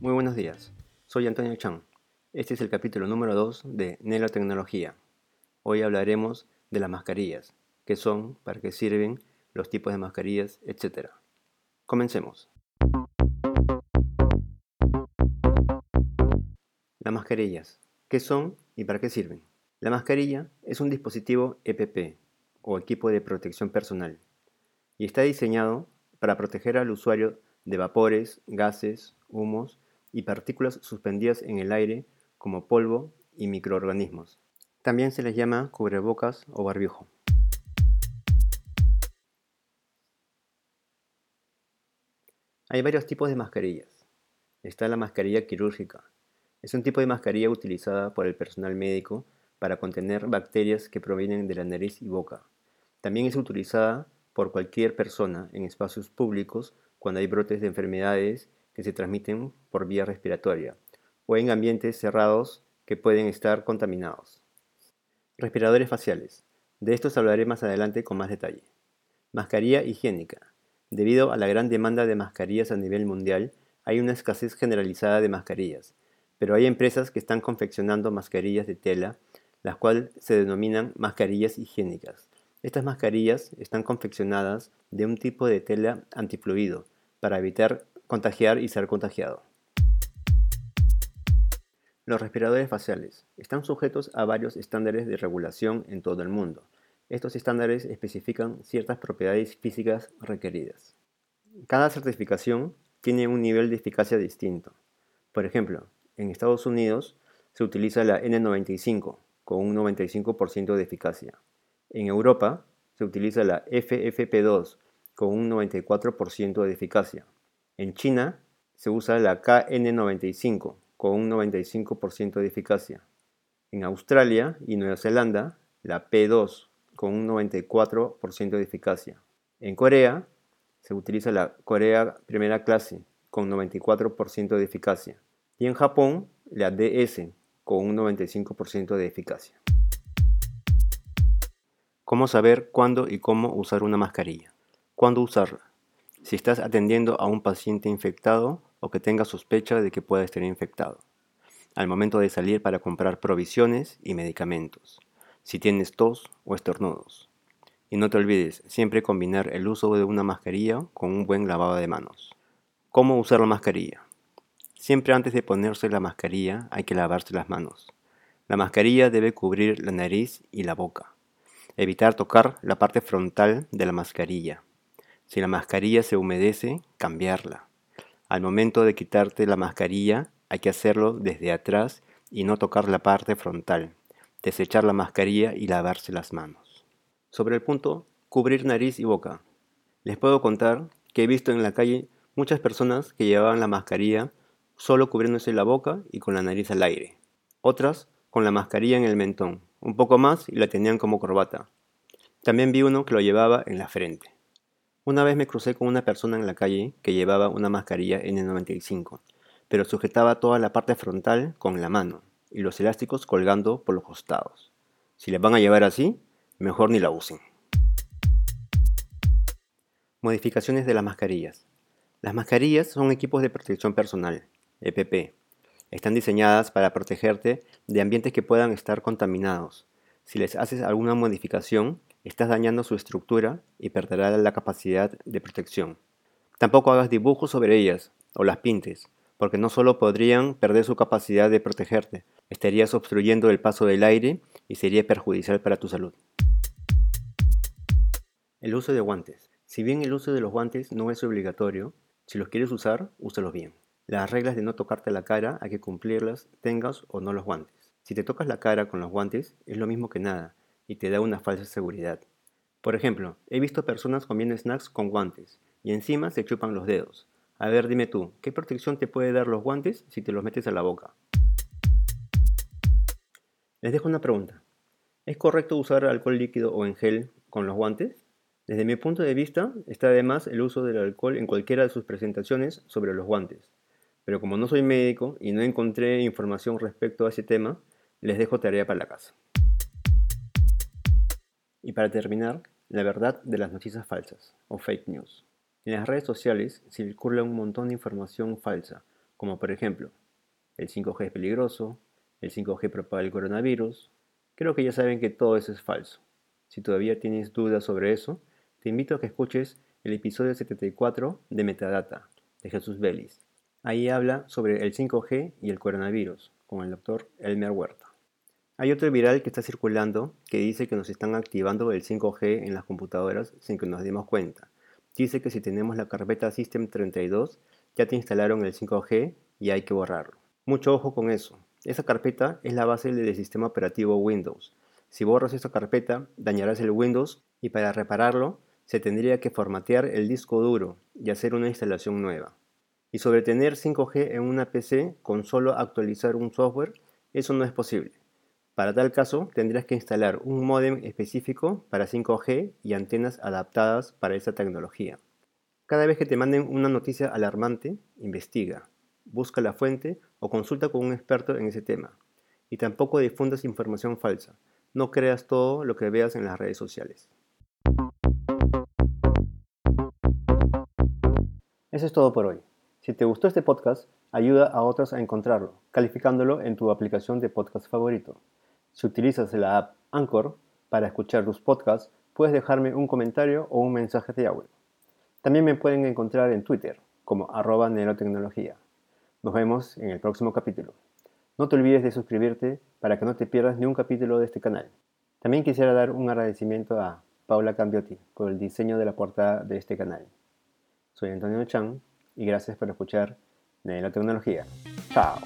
Muy buenos días, soy Antonio Chan. Este es el capítulo número 2 de Nelotecnología. Hoy hablaremos de las mascarillas, qué son, para qué sirven, los tipos de mascarillas, etc. Comencemos. Las mascarillas, qué son y para qué sirven. La mascarilla es un dispositivo EPP o equipo de protección personal y está diseñado para proteger al usuario de vapores, gases, humos y partículas suspendidas en el aire como polvo y microorganismos. También se les llama cubrebocas o barbijo. Hay varios tipos de mascarillas. Está la mascarilla quirúrgica. Es un tipo de mascarilla utilizada por el personal médico para contener bacterias que provienen de la nariz y boca. También es utilizada por cualquier persona en espacios públicos cuando hay brotes de enfermedades que se transmiten por vía respiratoria o en ambientes cerrados que pueden estar contaminados. Respiradores faciales. De estos hablaré más adelante con más detalle. Mascarilla higiénica. Debido a la gran demanda de mascarillas a nivel mundial, hay una escasez generalizada de mascarillas, pero hay empresas que están confeccionando mascarillas de tela, las cuales se denominan mascarillas higiénicas. Estas mascarillas están confeccionadas de un tipo de tela antifluido para evitar contagiar y ser contagiado. Los respiradores faciales están sujetos a varios estándares de regulación en todo el mundo. Estos estándares especifican ciertas propiedades físicas requeridas. Cada certificación tiene un nivel de eficacia distinto. Por ejemplo, en Estados Unidos se utiliza la N95 con un 95% de eficacia. En Europa se utiliza la FFP2 con un 94% de eficacia. En China se usa la KN95 con un 95% de eficacia. En Australia y Nueva Zelanda, la P2 con un 94% de eficacia. En Corea se utiliza la Corea primera clase con 94% de eficacia. Y en Japón, la DS con un 95% de eficacia. ¿Cómo saber cuándo y cómo usar una mascarilla? ¿Cuándo usarla? Si estás atendiendo a un paciente infectado o que tenga sospecha de que pueda estar infectado. Al momento de salir para comprar provisiones y medicamentos. Si tienes tos o estornudos. Y no te olvides siempre combinar el uso de una mascarilla con un buen lavado de manos. ¿Cómo usar la mascarilla? Siempre antes de ponerse la mascarilla hay que lavarse las manos. La mascarilla debe cubrir la nariz y la boca. Evitar tocar la parte frontal de la mascarilla. Si la mascarilla se humedece, cambiarla. Al momento de quitarte la mascarilla, hay que hacerlo desde atrás y no tocar la parte frontal. Desechar la mascarilla y lavarse las manos. Sobre el punto, cubrir nariz y boca. Les puedo contar que he visto en la calle muchas personas que llevaban la mascarilla solo cubriéndose la boca y con la nariz al aire. Otras con la mascarilla en el mentón, un poco más y la tenían como corbata. También vi uno que lo llevaba en la frente. Una vez me crucé con una persona en la calle que llevaba una mascarilla N95, pero sujetaba toda la parte frontal con la mano y los elásticos colgando por los costados. Si le van a llevar así, mejor ni la usen. Modificaciones de las mascarillas. Las mascarillas son equipos de protección personal, EPP, están diseñadas para protegerte de ambientes que puedan estar contaminados. Si les haces alguna modificación, estás dañando su estructura y perderá la capacidad de protección. Tampoco hagas dibujos sobre ellas o las pintes, porque no solo podrían perder su capacidad de protegerte, estarías obstruyendo el paso del aire y sería perjudicial para tu salud. El uso de guantes. Si bien el uso de los guantes no es obligatorio, si los quieres usar, úsalos bien. Las reglas de no tocarte la cara hay que cumplirlas, tengas o no los guantes. Si te tocas la cara con los guantes, es lo mismo que nada y te da una falsa seguridad. Por ejemplo, he visto personas comiendo snacks con guantes y encima se chupan los dedos. A ver, dime tú, ¿qué protección te puede dar los guantes si te los metes a la boca? Les dejo una pregunta. ¿Es correcto usar alcohol líquido o en gel con los guantes? Desde mi punto de vista, está además el uso del alcohol en cualquiera de sus presentaciones sobre los guantes pero como no soy médico y no encontré información respecto a ese tema, les dejo tarea para la casa. Y para terminar, la verdad de las noticias falsas o fake news. En las redes sociales circula un montón de información falsa, como por ejemplo, el 5G es peligroso, el 5G propaga el coronavirus. Creo que ya saben que todo eso es falso. Si todavía tienes dudas sobre eso, te invito a que escuches el episodio 74 de Metadata de Jesús Vélez. Ahí habla sobre el 5G y el coronavirus con el doctor Elmer Huerta. Hay otro viral que está circulando que dice que nos están activando el 5G en las computadoras sin que nos demos cuenta. Dice que si tenemos la carpeta System32 ya te instalaron el 5G y hay que borrarlo. Mucho ojo con eso. Esa carpeta es la base del sistema operativo Windows. Si borras esa carpeta, dañarás el Windows y para repararlo se tendría que formatear el disco duro y hacer una instalación nueva. Y sobre tener 5G en una PC con solo actualizar un software, eso no es posible. Para tal caso, tendrías que instalar un modem específico para 5G y antenas adaptadas para esa tecnología. Cada vez que te manden una noticia alarmante, investiga, busca la fuente o consulta con un experto en ese tema. Y tampoco difundas información falsa. No creas todo lo que veas en las redes sociales. Eso es todo por hoy. Si te gustó este podcast, ayuda a otros a encontrarlo, calificándolo en tu aplicación de podcast favorito. Si utilizas la app Anchor para escuchar tus podcasts, puedes dejarme un comentario o un mensaje de audio. También me pueden encontrar en Twitter como arroba neurotecnología. Nos vemos en el próximo capítulo. No te olvides de suscribirte para que no te pierdas ni un capítulo de este canal. También quisiera dar un agradecimiento a Paula Cambiotti por el diseño de la portada de este canal. Soy Antonio Chan y gracias por escuchar Neurotecnología. Chao.